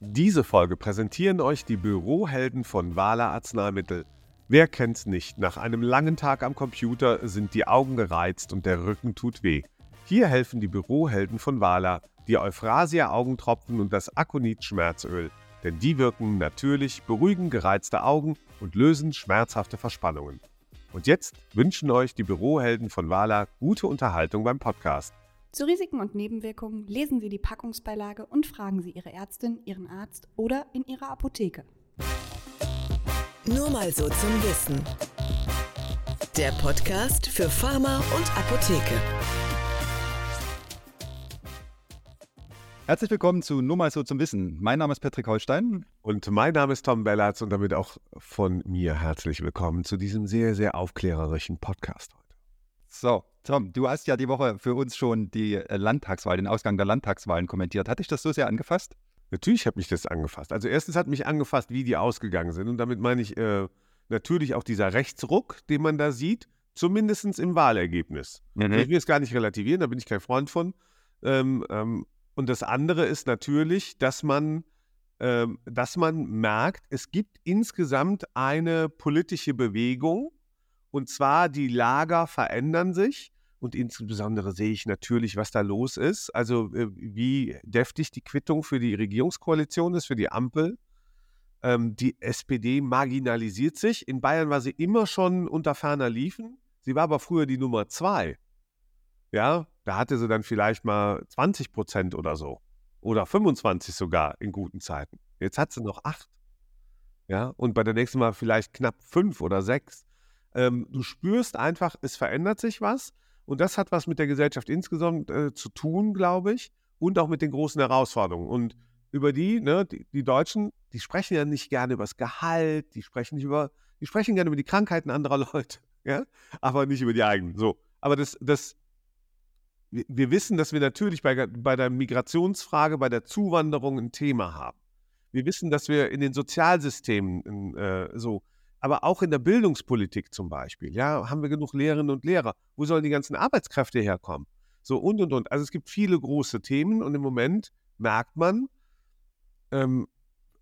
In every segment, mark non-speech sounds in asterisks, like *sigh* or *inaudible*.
Diese Folge präsentieren euch die Bürohelden von Wala Arzneimittel. Wer kennt's nicht? Nach einem langen Tag am Computer sind die Augen gereizt und der Rücken tut weh. Hier helfen die Bürohelden von Wala, die Euphrasia Augentropfen und das Akonit Schmerzöl. Denn die wirken natürlich, beruhigen gereizte Augen und lösen schmerzhafte Verspannungen. Und jetzt wünschen euch die Bürohelden von Wala gute Unterhaltung beim Podcast. Zu Risiken und Nebenwirkungen lesen Sie die Packungsbeilage und fragen Sie Ihre Ärztin, Ihren Arzt oder in Ihrer Apotheke. Nur mal so zum Wissen. Der Podcast für Pharma und Apotheke. Herzlich willkommen zu Nur mal so zum Wissen. Mein Name ist Patrick Holstein. Und mein Name ist Tom Bellatz und damit auch von mir herzlich willkommen zu diesem sehr, sehr aufklärerischen Podcast heute. So, Tom, du hast ja die Woche für uns schon die äh, Landtagswahl, den Ausgang der Landtagswahlen kommentiert. Hat dich das so sehr angefasst? Natürlich hat mich das angefasst. Also erstens hat mich angefasst, wie die ausgegangen sind. Und damit meine ich äh, natürlich auch dieser Rechtsruck, den man da sieht, zumindest im Wahlergebnis. Mhm. Ich will es gar nicht relativieren, da bin ich kein Freund von. Ähm, ähm, und das andere ist natürlich, dass man, ähm, dass man merkt, es gibt insgesamt eine politische Bewegung, und zwar die Lager verändern sich. Und insbesondere sehe ich natürlich, was da los ist. Also äh, wie deftig die Quittung für die Regierungskoalition ist, für die Ampel. Ähm, die SPD marginalisiert sich. In Bayern war sie immer schon unter ferner Liefen. Sie war aber früher die Nummer zwei. Ja, da hatte sie dann vielleicht mal 20 Prozent oder so. Oder 25 sogar in guten Zeiten. Jetzt hat sie noch acht. Ja, und bei der nächsten Mal vielleicht knapp fünf oder sechs. Ähm, du spürst einfach, es verändert sich was. Und das hat was mit der Gesellschaft insgesamt äh, zu tun, glaube ich, und auch mit den großen Herausforderungen. Und über die, ne, die, die, Deutschen, die sprechen ja nicht gerne über das Gehalt, die sprechen nicht über, die sprechen gerne über die Krankheiten anderer *laughs* Leute, ja, aber nicht über die eigenen. So. Aber das, das, wir, wissen, dass wir natürlich bei, bei der Migrationsfrage, bei der Zuwanderung ein Thema haben. Wir wissen, dass wir in den Sozialsystemen äh, so aber auch in der Bildungspolitik zum Beispiel, ja, haben wir genug Lehrerinnen und Lehrer? Wo sollen die ganzen Arbeitskräfte herkommen? So und und und. Also es gibt viele große Themen und im Moment merkt man, ähm,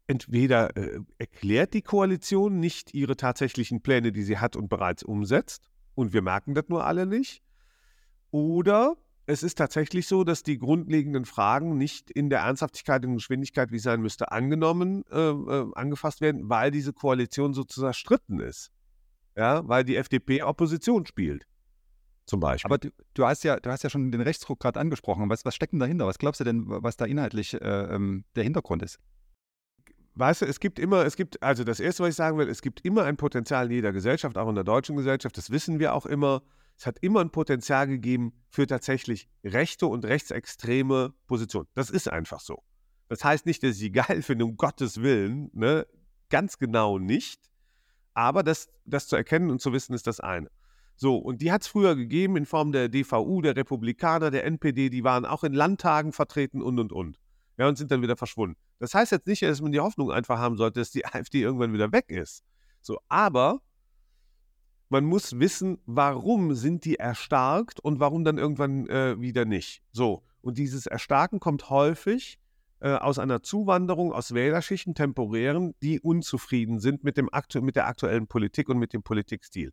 entweder äh, erklärt die Koalition nicht ihre tatsächlichen Pläne, die sie hat und bereits umsetzt, und wir merken das nur alle nicht, oder es ist tatsächlich so, dass die grundlegenden Fragen nicht in der Ernsthaftigkeit und Geschwindigkeit, wie es sein müsste, angenommen, äh, äh, angefasst werden, weil diese Koalition so zerstritten ist. Ja, weil die FDP Opposition spielt. Zum Beispiel. Aber du, du, hast ja, du hast ja schon den Rechtsdruck gerade angesprochen. Was, was steckt denn dahinter? Was glaubst du denn, was da inhaltlich äh, ähm, der Hintergrund ist? Weißt du, es gibt immer, es gibt, also das Erste, was ich sagen will, es gibt immer ein Potenzial in jeder Gesellschaft, auch in der deutschen Gesellschaft, das wissen wir auch immer, es hat immer ein Potenzial gegeben für tatsächlich rechte und rechtsextreme Positionen. Das ist einfach so. Das heißt nicht, dass ich sie geil finde, um Gottes Willen, ne? ganz genau nicht. Aber das, das zu erkennen und zu wissen, ist das eine. So, und die hat es früher gegeben in Form der DVU, der Republikaner, der NPD, die waren auch in Landtagen vertreten und und und. Ja, und sind dann wieder verschwunden. Das heißt jetzt nicht, dass man die Hoffnung einfach haben sollte, dass die *laughs* AfD irgendwann wieder weg ist. So, aber man muss wissen, warum sind die erstarkt und warum dann irgendwann äh, wieder nicht. So, und dieses Erstarken kommt häufig äh, aus einer Zuwanderung aus Wählerschichten, temporären, die unzufrieden sind mit, dem aktu mit der aktuellen Politik und mit dem Politikstil.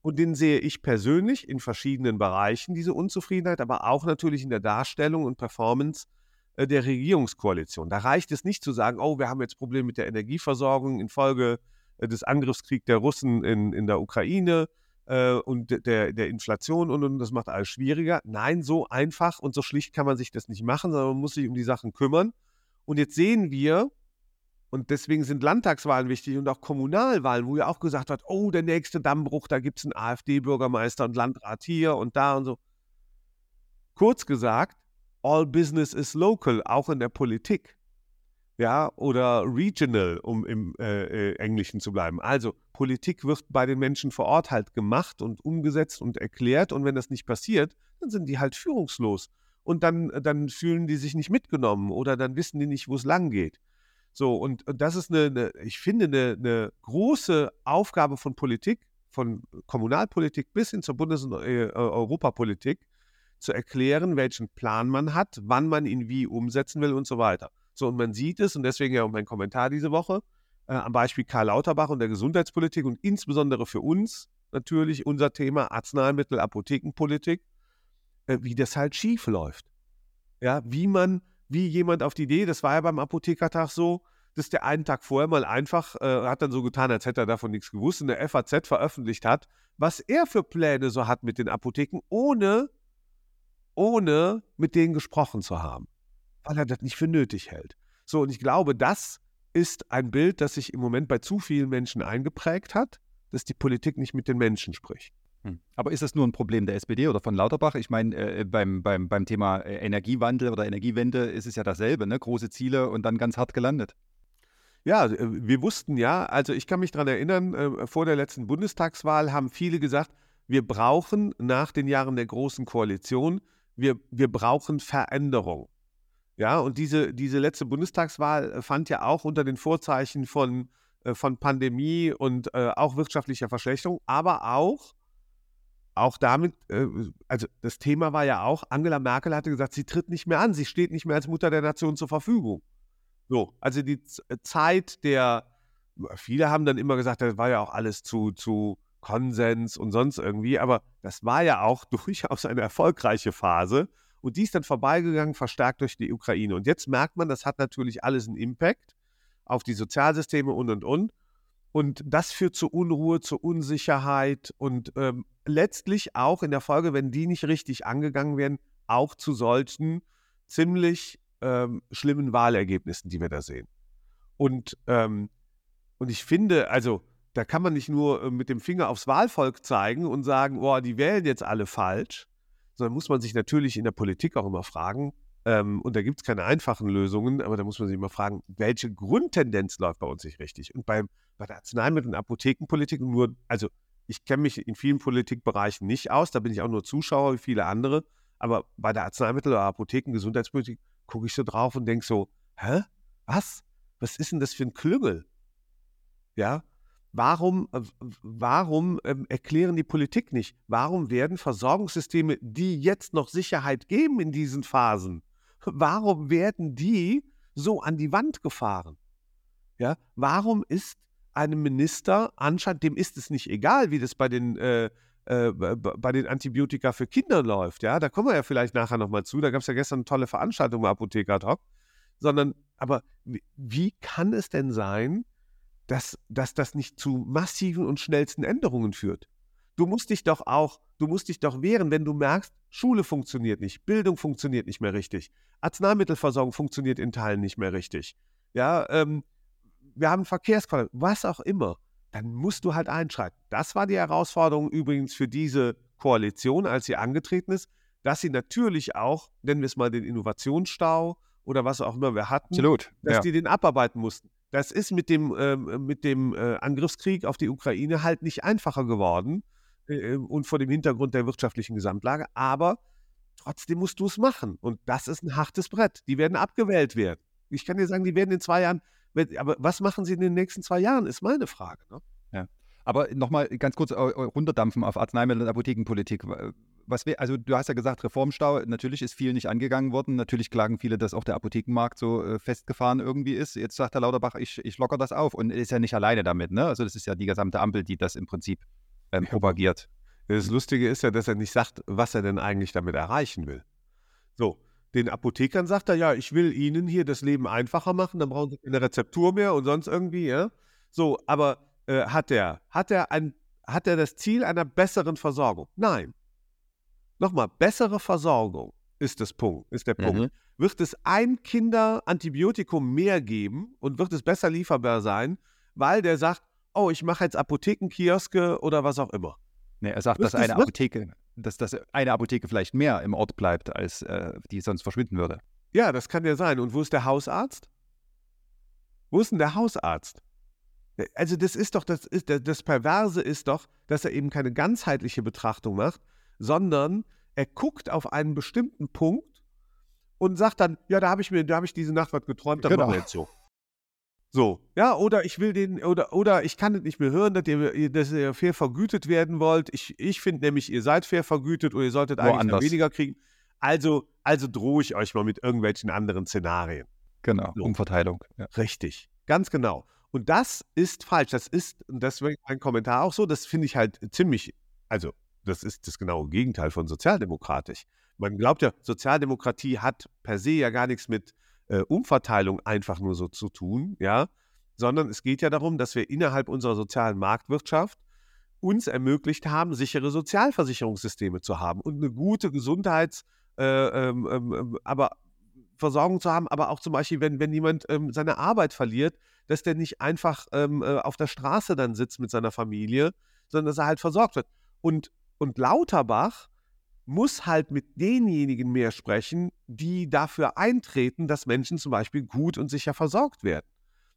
Und den sehe ich persönlich in verschiedenen Bereichen, diese Unzufriedenheit, aber auch natürlich in der Darstellung und Performance äh, der Regierungskoalition. Da reicht es nicht zu sagen, oh, wir haben jetzt Probleme mit der Energieversorgung infolge äh, des Angriffskriegs der Russen in, in der Ukraine äh, und der, der Inflation und, und das macht alles schwieriger. Nein, so einfach und so schlicht kann man sich das nicht machen, sondern man muss sich um die Sachen kümmern. Und jetzt sehen wir, und deswegen sind Landtagswahlen wichtig und auch Kommunalwahlen, wo ja auch gesagt wird, oh, der nächste Dammbruch, da gibt es einen AfD-Bürgermeister und Landrat hier und da und so. Kurz gesagt, all business is local, auch in der Politik ja, oder regional, um im äh, äh, Englischen zu bleiben. Also Politik wird bei den Menschen vor Ort halt gemacht und umgesetzt und erklärt und wenn das nicht passiert, dann sind die halt führungslos und dann, dann fühlen die sich nicht mitgenommen oder dann wissen die nicht, wo es lang geht. So, und, und das ist eine, eine ich finde, eine, eine, große Aufgabe von Politik, von Kommunalpolitik bis hin zur Bundes- und äh, Europapolitik, zu erklären, welchen Plan man hat, wann man ihn wie umsetzen will und so weiter. So, und man sieht es, und deswegen ja auch mein Kommentar diese Woche, äh, am Beispiel Karl Lauterbach und der Gesundheitspolitik und insbesondere für uns natürlich unser Thema Arzneimittel, Apothekenpolitik, äh, wie das halt schief läuft. Ja, wie man, wie jemand auf die Idee, das war ja beim Apothekertag so, dass der einen Tag vorher mal einfach, äh, hat dann so getan, als hätte er davon nichts gewusst, in der FAZ veröffentlicht hat, was er für Pläne so hat mit den Apotheken, ohne, ohne mit denen gesprochen zu haben, weil er das nicht für nötig hält. So, und ich glaube, das ist ein Bild, das sich im Moment bei zu vielen Menschen eingeprägt hat, dass die Politik nicht mit den Menschen spricht. Hm. Aber ist das nur ein Problem der SPD oder von Lauterbach? Ich meine, äh, beim, beim, beim Thema äh, Energiewandel oder Energiewende ist es ja dasselbe, ne? große Ziele und dann ganz hart gelandet. Ja, äh, wir wussten ja, also ich kann mich daran erinnern, äh, vor der letzten Bundestagswahl haben viele gesagt, wir brauchen nach den Jahren der Großen Koalition, wir, wir brauchen Veränderung. Ja, und diese, diese letzte Bundestagswahl äh, fand ja auch unter den Vorzeichen von, von Pandemie und äh, auch wirtschaftlicher Verschlechterung, aber auch, auch damit, äh, also das Thema war ja auch, Angela Merkel hatte gesagt, sie tritt nicht mehr an, sie steht nicht mehr als Mutter der Nation zur Verfügung. So, also die äh, Zeit der, viele haben dann immer gesagt, das war ja auch alles zu, zu Konsens und sonst irgendwie, aber das war ja auch *laughs* durchaus eine erfolgreiche Phase und die ist dann vorbeigegangen, verstärkt durch die Ukraine. Und jetzt merkt man, das hat natürlich alles einen Impact auf die Sozialsysteme und und und. Und das führt zu Unruhe, zu Unsicherheit und ähm, letztlich auch in der Folge, wenn die nicht richtig angegangen werden, auch zu solchen ziemlich ähm, schlimmen Wahlergebnissen, die wir da sehen. Und, ähm, und ich finde, also da kann man nicht nur äh, mit dem Finger aufs Wahlvolk zeigen und sagen, boah, die wählen jetzt alle falsch, sondern muss man sich natürlich in der Politik auch immer fragen, ähm, und da gibt es keine einfachen Lösungen, aber da muss man sich immer fragen, welche Grundtendenz läuft bei uns nicht richtig? Und beim, bei der Arzneimittel- und Apothekenpolitik nur, also ich kenne mich in vielen Politikbereichen nicht aus, da bin ich auch nur Zuschauer wie viele andere, aber bei der Arzneimittel- oder Apotheken-Gesundheitspolitik gucke ich so drauf und denke so, hä? Was? Was ist denn das für ein Klüngel? Ja, warum, äh, warum ähm, erklären die Politik nicht? Warum werden Versorgungssysteme, die jetzt noch Sicherheit geben in diesen Phasen, *laughs* warum werden die so an die Wand gefahren? Ja, warum ist einem Minister anscheinend, dem ist es nicht egal, wie das bei den äh, äh, bei den Antibiotika für Kinder läuft. Ja, da kommen wir ja vielleicht nachher nochmal zu. Da gab es ja gestern eine tolle Veranstaltung bei Apotheker Talk. Sondern, aber wie kann es denn sein, dass, dass das nicht zu massiven und schnellsten Änderungen führt? Du musst dich doch auch, du musst dich doch wehren, wenn du merkst, Schule funktioniert nicht, Bildung funktioniert nicht mehr richtig, Arzneimittelversorgung funktioniert in Teilen nicht mehr richtig. Ja, ähm, wir haben Verkehrsqualität, was auch immer dann musst du halt einschreiten. Das war die Herausforderung übrigens für diese Koalition, als sie angetreten ist, dass sie natürlich auch, nennen wir es mal den Innovationsstau oder was auch immer wir hatten, Absolut, dass ja. die den abarbeiten mussten. Das ist mit dem, ähm, mit dem äh, Angriffskrieg auf die Ukraine halt nicht einfacher geworden äh, und vor dem Hintergrund der wirtschaftlichen Gesamtlage, aber trotzdem musst du es machen. Und das ist ein hartes Brett. Die werden abgewählt werden. Ich kann dir sagen, die werden in zwei Jahren aber was machen Sie in den nächsten zwei Jahren, ist meine Frage. Ne? Ja. Aber nochmal ganz kurz runterdampfen auf Arzneimittel- und Apothekenpolitik. Was wir, also du hast ja gesagt, Reformstau, natürlich ist viel nicht angegangen worden. Natürlich klagen viele, dass auch der Apothekenmarkt so äh, festgefahren irgendwie ist. Jetzt sagt Herr Lauterbach, ich, ich locker das auf und ist ja nicht alleine damit. Ne? Also das ist ja die gesamte Ampel, die das im Prinzip ähm, propagiert. Das Lustige ist ja, dass er nicht sagt, was er denn eigentlich damit erreichen will. So, den Apothekern sagt er, ja, ich will Ihnen hier das Leben einfacher machen, dann brauchen Sie keine Rezeptur mehr und sonst irgendwie, ja. So, aber äh, hat er, hat er ein, hat er das Ziel einer besseren Versorgung? Nein. Nochmal, bessere Versorgung ist das Punkt, ist der Punkt. Mhm. Wird es ein Kinderantibiotikum mehr geben und wird es besser lieferbar sein, weil der sagt, oh, ich mache jetzt Apothekenkioske oder was auch immer. Nee, er sagt, dass eine Apotheke, dass, dass eine Apotheke vielleicht mehr im Ort bleibt, als äh, die sonst verschwinden würde. Ja, das kann ja sein. Und wo ist der Hausarzt? Wo ist denn der Hausarzt? Äh, also das ist doch, das ist, das Perverse ist doch, dass er eben keine ganzheitliche Betrachtung macht, sondern er guckt auf einen bestimmten Punkt und sagt dann, ja, da habe ich mir, da habe ich diese Nacht was geträumt, dann genau. machen wir jetzt so. So, ja, oder ich will den, oder, oder ich kann es nicht mehr hören, dass ihr, dass ihr fair vergütet werden wollt. Ich, ich finde nämlich, ihr seid fair vergütet oder ihr solltet eigentlich weniger kriegen. Also, also drohe ich euch mal mit irgendwelchen anderen Szenarien. Genau, So. Umverteilung. Ja. Richtig, ganz genau. Und das ist falsch. Das ist, und das wäre mein Kommentar auch so, das finde ich halt ziemlich, also das ist das genaue Gegenteil von sozialdemokratisch. Man glaubt ja, Sozialdemokratie hat per se ja gar nichts mit äh, Umverteilung einfach nur so zu tun, ja, sondern es geht ja darum, dass wir innerhalb unserer sozialen Marktwirtschaft uns ermöglicht haben, sichere Sozialversicherungssysteme zu haben und eine gute Gesundheits- äh, ähm, ähm, aber Versorgung zu haben, aber auch zum Beispiel, wenn, wenn jemand ähm, seine Arbeit verliert, dass der nicht einfach ähm, äh, auf der Straße dann sitzt mit seiner Familie, sondern dass er halt versorgt wird. Und, und Lauterbach muss halt mit denjenigen mehr sprechen, die dafür eintreten, dass Menschen zum Beispiel gut und sicher versorgt werden.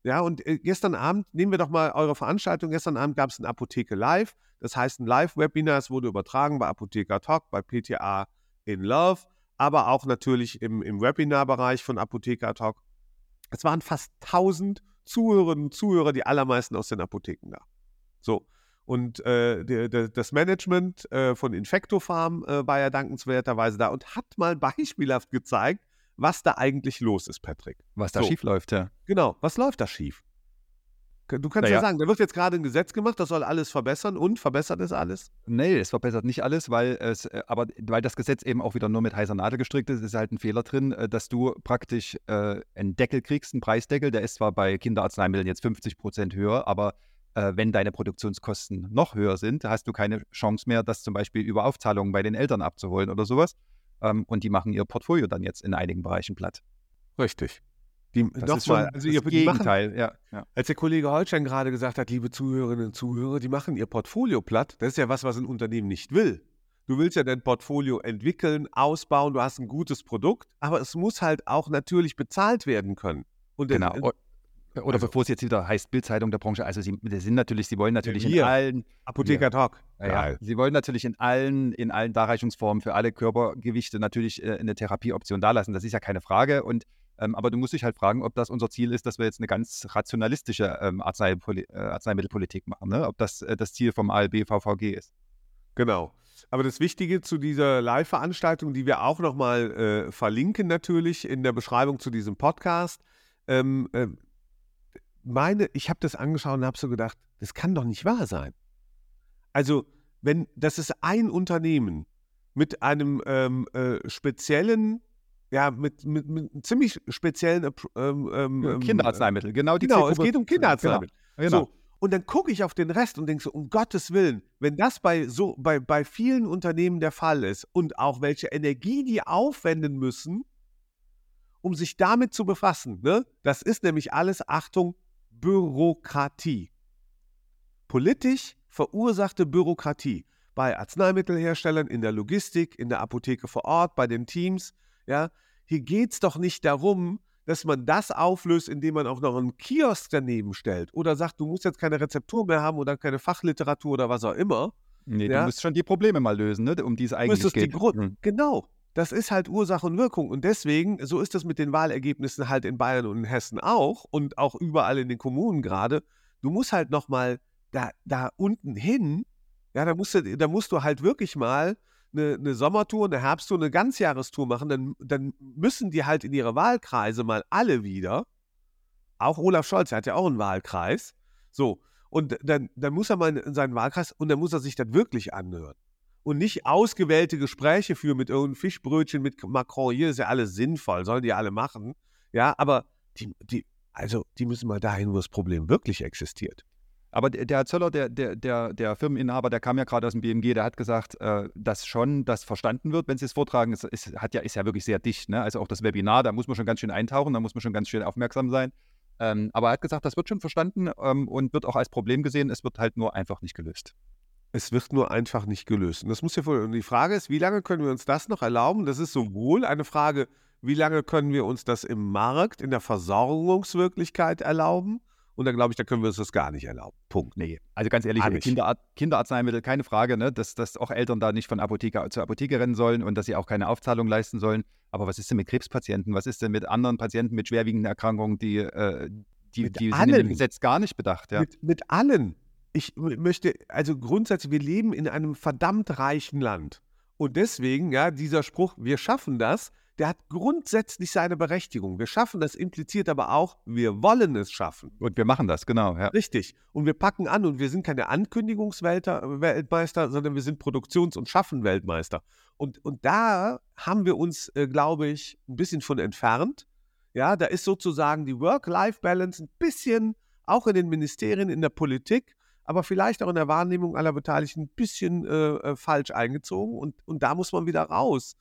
Ja, und äh, gestern Abend, nehmen wir doch mal eure Veranstaltung, gestern Abend gab es ein Apotheke Live, das heißt ein Live-Webinar, es wurde übertragen bei Apotheker Talk, bei PTA in Love, aber auch natürlich im, im Webinar-Bereich von Apotheker Talk. Es waren fast 1000 Zuhörerinnen und Zuhörer, die allermeisten aus den Apotheken da. So. Und äh, der, der, das Management äh, von Infectofarm äh, war ja dankenswerterweise da und hat mal *laughs* beispielhaft gezeigt, was da eigentlich los ist, Patrick. Was da So. schief läuft, ja. Genau, was läuft da schief? Du kannst Naja. ja sagen, da wird jetzt gerade ein Gesetz gemacht, das soll alles verbessern und verbessert ist alles. Nee, es verbessert nicht alles, weil es, äh, aber weil das Gesetz eben auch wieder nur mit heißer Nadel gestrickt ist, ist halt ein Fehler drin, äh, dass du praktisch äh, einen Deckel kriegst, einen Preisdeckel, der ist zwar bei Kinderarzneimitteln jetzt 50 Prozent höher, aber äh, wenn deine Produktionskosten noch höher sind, hast du keine Chance mehr, das zum Beispiel über Aufzahlungen bei den Eltern abzuholen oder sowas. Ähm, und die machen ihr Portfolio dann jetzt in einigen Bereichen platt. Richtig. Die, Das noch ist schon also ihr, die machen, Gegenteil. ja, ja. als der Kollege Holstein gerade gesagt hat, liebe Zuhörerinnen und Zuhörer, die machen ihr Portfolio platt, das ist ja was, was ein Unternehmen nicht will. Du willst ja dein Portfolio entwickeln, ausbauen, du hast ein gutes Produkt, aber es muss halt auch natürlich bezahlt werden können. Und Genau. Äh, Oder also- bevor es jetzt wieder heißt Bildzeitung der Branche, also sie sind natürlich, sie wollen natürlich in wir. allen Apotheker Talk. Ja, ja. Sie wollen natürlich in allen, in allen Darreichungsformen für alle Körpergewichte natürlich äh, eine Therapieoption dalassen. Das ist ja keine Frage. Und, ähm, aber du musst dich halt fragen, ob das unser Ziel ist, dass wir jetzt eine ganz rationalistische ähm, Arzneipoli äh, Arzneimittelpolitik machen. Ne? Ob das äh, das Ziel vom ALB VVG ist. Genau. Aber das Wichtige zu dieser Live-Veranstaltung, die wir auch nochmal äh, verlinken natürlich in der Beschreibung zu diesem Podcast, ähm, ähm, meine, ich habe das angeschaut und habe so gedacht, das kann doch nicht wahr sein. Also, wenn das ist ein Unternehmen mit einem ähm, äh, speziellen, ja, mit, mit, mit einem ziemlich speziellen Appro- ähm, ähm, ähm, Kinderarzneimittel, genau die Genau, es geht um Kinderarzneimittel. Genau. genau. So, und dann gucke ich auf den Rest und denke so, um Gottes Willen, wenn das bei so bei, bei vielen Unternehmen der Fall ist und auch welche Energie die aufwenden müssen, um sich damit zu befassen, ne? Das ist nämlich alles, Achtung, Bürokratie. Politisch verursachte Bürokratie bei Arzneimittelherstellern, in der Logistik, in der Apotheke vor Ort, bei den Teams. Ja, hier geht es doch nicht darum, dass man das auflöst, indem man auch noch einen Kiosk daneben stellt oder sagt, du musst jetzt keine Rezeptur mehr haben oder keine Fachliteratur oder was auch immer. Nee, Ja. du musst schon die Probleme mal lösen, ne? um die es eigentlich müsstest die geht. Grund Mhm. Genau. Das ist halt Ursache und Wirkung. Und deswegen, so ist das mit den Wahlergebnissen halt in Bayern und in Hessen auch und auch überall in den Kommunen gerade. Du musst halt nochmal da, da unten hin, ja, da musst, du, da musst du halt wirklich mal eine, eine Sommertour, eine Herbsttour, eine Ganzjahrestour machen. Dann, dann müssen die halt in ihre Wahlkreise mal alle wieder. Auch Olaf Scholz, hat ja auch einen Wahlkreis. So. Und dann, dann muss er mal in seinen Wahlkreis und dann muss er sich das wirklich anhören und nicht ausgewählte Gespräche führen mit irgendeinem Fischbrötchen mit Macron. Hier ist ja alles sinnvoll, sollen die alle machen. Ja, aber die, die, also die müssen mal dahin, wo das Problem wirklich existiert. Aber der, Herr Zöller, der, der, der, der Firmeninhaber, der kam ja gerade aus dem BMG, der hat gesagt, äh, dass schon das verstanden wird, wenn Sie es vortragen. Es ist, hat ja, ist ja wirklich sehr dicht. Ne? Also auch das Webinar, da muss man schon ganz schön eintauchen, da muss man schon ganz schön aufmerksam sein. Ähm, aber er hat gesagt, das wird schon verstanden ähm, und wird auch als Problem gesehen. Es wird halt nur einfach nicht gelöst. Es wird nur einfach nicht gelöst. Und das muss ja voll. Und die Frage ist, wie lange können wir uns das noch erlauben? Das ist sowohl eine Frage, wie lange können wir uns das im Markt, in der Versorgungswirklichkeit erlauben? Und dann glaube ich, da können wir uns das gar nicht erlauben. Punkt. Nee, also ganz ehrlich. Kinderart, Kinderarzneimittel, keine Frage, ne? dass, dass auch Eltern da nicht von Apotheke zu Apotheke rennen sollen und dass sie auch keine Aufzahlung leisten sollen. Aber was ist denn mit Krebspatienten? Was ist denn mit anderen Patienten mit schwerwiegenden Erkrankungen, die, äh, die, die sind dem Gesetz gar nicht bedacht? Ja? Mit, mit allen. Ich möchte, also grundsätzlich, wir leben in einem verdammt reichen Land. Und deswegen, ja, dieser Spruch, wir schaffen das, der hat grundsätzlich seine Berechtigung. Wir schaffen das impliziert aber auch, wir wollen es schaffen. Und wir machen das, genau. Ja. Richtig. Und wir packen an und wir sind keine Ankündigungsweltmeister, sondern wir sind Produktions- und Schaffen-Weltmeister. Und, und da haben wir uns, äh, glaube ich, ein bisschen von entfernt. Ja, da ist sozusagen die Work-Life-Balance ein bisschen auch in den Ministerien, in der Politik, aber vielleicht auch in der Wahrnehmung aller Beteiligten ein bisschen äh, äh, falsch eingezogen. Und, und da muss man wieder raus.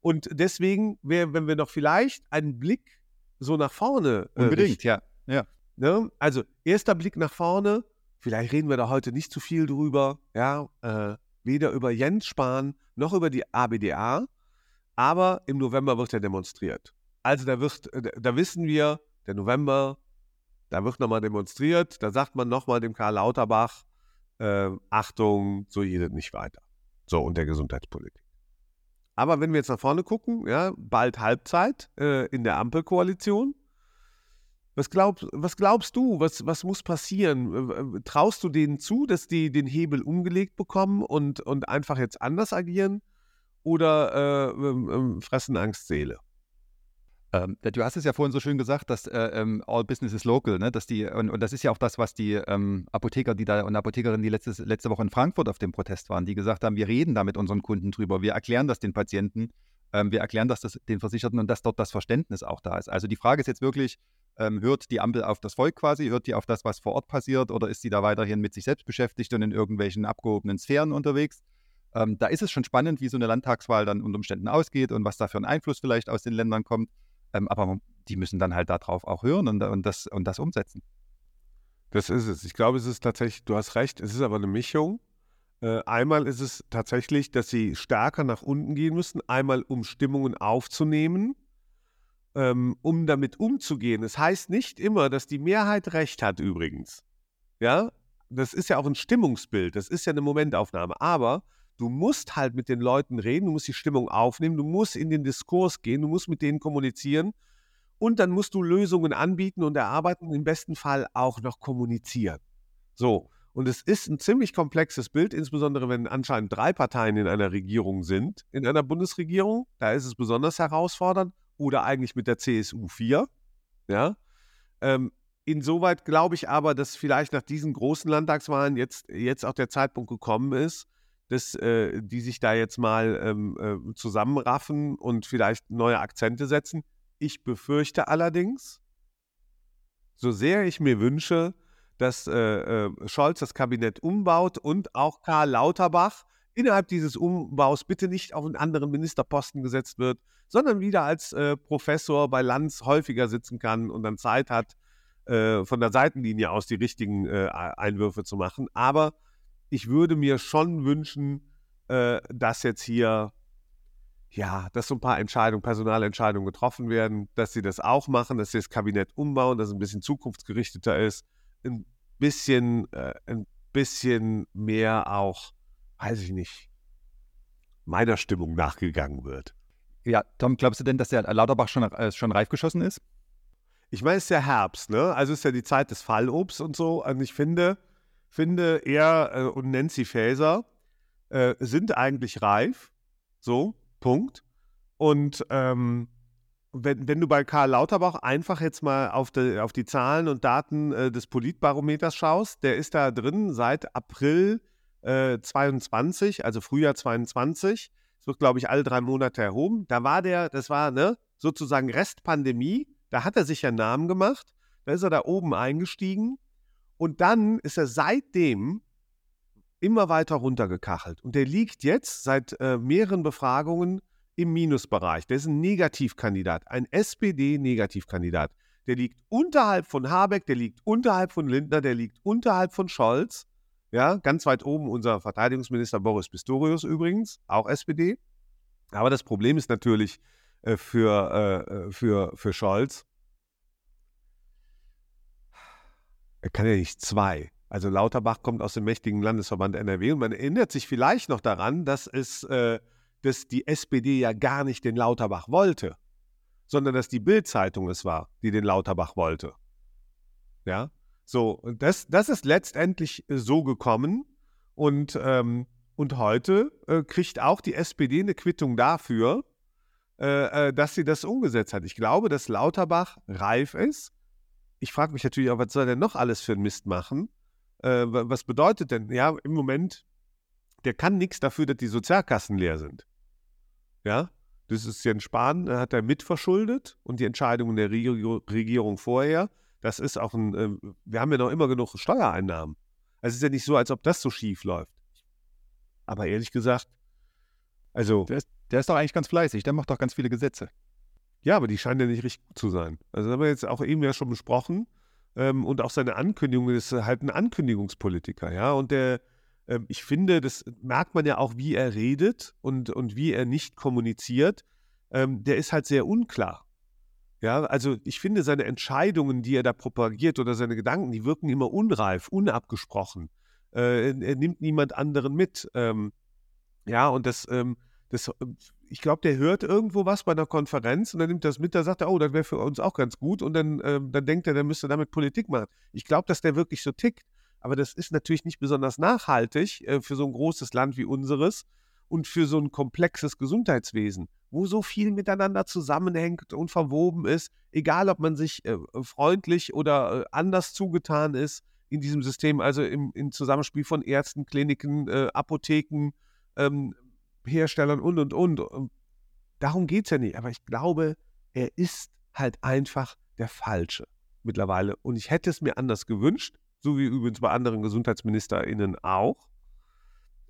Und deswegen, wär, wenn wir noch vielleicht einen Blick so nach vorne. Äh, Unbedingt, ja. ja. Ne? Also, erster Blick nach vorne. Vielleicht reden wir da heute nicht zu viel drüber. Ja, äh, weder über Jens Spahn noch über die ABDA. Aber im November wird er demonstriert. Also, da, wird, da wissen wir, der November da wird nochmal demonstriert, da sagt man nochmal dem Karl Lauterbach, äh, Achtung, so geht es nicht weiter. So, und der Gesundheitspolitik. Aber wenn wir jetzt nach vorne gucken, ja, bald Halbzeit äh, in der Ampelkoalition. Was, glaub, was glaubst du, was, was muss passieren? Traust du denen zu, dass die den Hebel umgelegt bekommen und, und einfach jetzt anders agieren? Oder äh, äh, fressen Angst Seele? Ähm, du hast es ja vorhin so schön gesagt, dass äh, ähm, all business is local, ne? dass die, und, und, das ist ja auch das, was die ähm, Apotheker, die da und Apothekerinnen, die letztes, letzte Woche in Frankfurt auf dem Protest waren, die gesagt haben, wir reden da mit unseren Kunden drüber, wir erklären das den Patienten, ähm, wir erklären das, das den Versicherten und dass dort das Verständnis auch da ist. Also die Frage ist jetzt wirklich, ähm, hört die Ampel auf das Volk quasi, hört die auf das, was vor Ort passiert, oder ist sie da weiterhin mit sich selbst beschäftigt und in irgendwelchen abgehobenen Sphären unterwegs? Ähm, da ist es schon spannend, wie so eine Landtagswahl dann unter Umständen ausgeht und was da für ein Einfluss vielleicht aus den Ländern kommt. Ähm, aber die müssen dann halt darauf auch hören und, und, das, und das umsetzen. Das ist es. Ich glaube, es ist tatsächlich, du hast recht, es ist aber eine Mischung. Äh, einmal ist es tatsächlich, dass sie stärker nach unten gehen müssen, einmal um Stimmungen aufzunehmen, ähm, um damit umzugehen. Es das heißt nicht immer, dass die Mehrheit recht hat übrigens. Ja, das ist ja auch ein Stimmungsbild, das ist ja eine Momentaufnahme. Aber Du musst halt mit den Leuten reden, du musst die Stimmung aufnehmen, du musst in den Diskurs gehen, du musst mit denen kommunizieren und dann musst du Lösungen anbieten und erarbeiten und im besten Fall auch noch kommunizieren. So, und es ist ein ziemlich komplexes Bild, insbesondere wenn anscheinend drei Parteien in einer Regierung sind, in einer Bundesregierung. Da ist es besonders herausfordernd. Oder eigentlich mit der CSU 4. Ja. Ähm, insoweit glaube ich aber, dass vielleicht nach diesen großen Landtagswahlen jetzt, jetzt auch der Zeitpunkt gekommen ist, dass äh, die sich da jetzt mal ähm, äh, zusammenraffen und vielleicht neue Akzente setzen. Ich befürchte allerdings, so sehr ich mir wünsche, dass äh, äh, Scholz das Kabinett umbaut und auch Karl Lauterbach innerhalb dieses Umbaus bitte nicht auf einen anderen Ministerposten gesetzt wird, sondern wieder als äh, Professor bei Lanz häufiger sitzen kann und dann Zeit hat, äh, von der Seitenlinie aus die richtigen Einwürfe zu machen. Aber ich würde mir schon wünschen, äh, dass jetzt hier, ja, dass so ein paar Entscheidungen, Personalentscheidungen getroffen werden, dass sie das auch machen, dass sie das Kabinett umbauen, dass es ein bisschen zukunftsgerichteter ist, ein bisschen, äh, ein bisschen mehr auch, weiß ich nicht, meiner Stimmung nachgegangen wird. Ja, Tom, glaubst du denn, dass der Lauterbach schon, äh, schon reif geschossen ist? Ich meine, es ist ja Herbst, ne? Also es ist ja die Zeit des Fallobs und so. Und ich finde, finde, er äh, und Nancy Faeser äh, sind eigentlich reif. So, Punkt. Und ähm, wenn, wenn du bei Karl Lauterbach einfach jetzt mal auf die, auf die Zahlen und Daten äh, des Politbarometers schaust, der ist da drin seit April äh, 22, also Frühjahr 22. Es wird, glaube ich, alle drei Monate erhoben. Da war der, das war ne, sozusagen Restpandemie. Da hat er sich ja Namen gemacht. Da ist er da oben eingestiegen. Und dann ist er seitdem immer weiter runtergekachelt. Und der liegt jetzt seit äh, mehreren Befragungen im Minusbereich. Der ist ein Negativkandidat, ein SPD-Negativkandidat. Der liegt unterhalb von Habeck, der liegt unterhalb von Lindner, der liegt unterhalb von Scholz. Ja, ganz weit oben unser Verteidigungsminister Boris Pistorius übrigens, auch SPD. Aber das Problem ist natürlich äh, für, äh, äh für, für Scholz, er kann ja nicht zwei. Also Lauterbach kommt aus dem mächtigen Landesverband NRW und man erinnert sich vielleicht noch daran, dass es, äh, dass die SPD ja gar nicht den Lauterbach wollte, sondern dass die Bild-Zeitung es war, die den Lauterbach wollte. Ja, so und das, das ist letztendlich so gekommen und ähm, und heute äh, kriegt auch die SPD eine Quittung dafür, äh, äh, dass sie das umgesetzt hat. Ich glaube, dass Lauterbach reif ist. Ich frage mich natürlich auch, was soll er denn noch alles für einen Mist machen? Äh, was bedeutet denn? Ja, im Moment, der kann nichts dafür, dass die Sozialkassen leer sind. Ja, das ist Jens Spahn, hat er mitverschuldet und die Entscheidungen der Regierung vorher. Das ist auch ein, äh, wir haben ja noch immer genug Steuereinnahmen. Also es ist ja nicht so, als ob das so schief läuft. Aber ehrlich gesagt, also. Der ist, der ist doch eigentlich ganz fleißig, der macht doch ganz viele Gesetze. Ja, aber die scheinen ja nicht richtig gut zu sein. Also das haben wir jetzt auch eben ja schon besprochen. Ähm, und auch seine Ankündigung ist halt ein Ankündigungspolitiker, ja. Und der, ähm, ich finde, das merkt man ja auch, wie er redet und, und wie er nicht kommuniziert. Ähm, der ist halt sehr unklar. Ja, also ich finde seine Entscheidungen, die er da propagiert oder seine Gedanken, die wirken immer unreif, unabgesprochen. Äh, er nimmt niemand anderen mit. Ähm, ja, und das, ähm, das ich glaube, der hört irgendwo was bei einer Konferenz und dann nimmt das mit, da sagt er, oh, das wäre für uns auch ganz gut und dann, ähm, dann denkt er, der müsste damit Politik machen. Ich glaube, dass der wirklich so tickt, aber das ist natürlich nicht besonders nachhaltig äh, für so ein großes Land wie unseres und für so ein komplexes Gesundheitswesen wo so viel miteinander zusammenhängt und verwoben ist, egal ob man sich äh, freundlich oder äh, anders zugetan ist in diesem System, also im, im Zusammenspiel von Ärzten, Kliniken, äh, Apotheken, ähm, Herstellern und und und. darum geht es ja nicht. Aber ich glaube, er ist halt einfach der Falsche mittlerweile. Und ich hätte es mir anders gewünscht, so wie übrigens bei anderen GesundheitsministerInnen auch.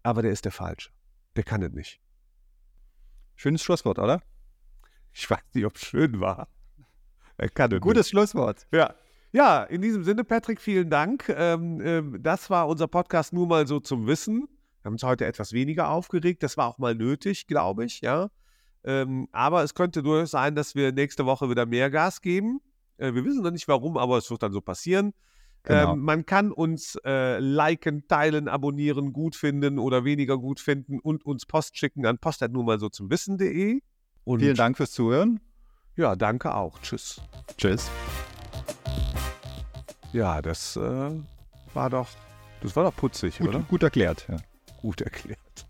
Aber der ist der Falsche. Der kann es nicht. Schönes Schlusswort, oder? Ich weiß nicht, ob es schön war. Er kann Gutes nicht. Schlusswort. Ja. Ja, in diesem Sinne, Patrick, vielen Dank. Ähm, ähm, das war unser Podcast nur mal so zum Wissen. Wir haben uns heute etwas weniger aufgeregt. Das war auch mal nötig, glaube ich, ja. Ähm, aber es könnte durchaus sein, dass wir nächste Woche wieder mehr Gas geben. Äh, wir wissen noch nicht warum, aber es wird dann so passieren. Genau. Ähm, man kann uns äh, liken, teilen, abonnieren, gut finden oder weniger gut finden und uns Post schicken an post nur mal so zum Wissen.de. Vielen Dank fürs Zuhören. Ja, danke auch. Tschüss. Tschüss. Ja, das äh, war doch, das war doch putzig, gut, oder? Gut erklärt. Ja. Gut erklärt.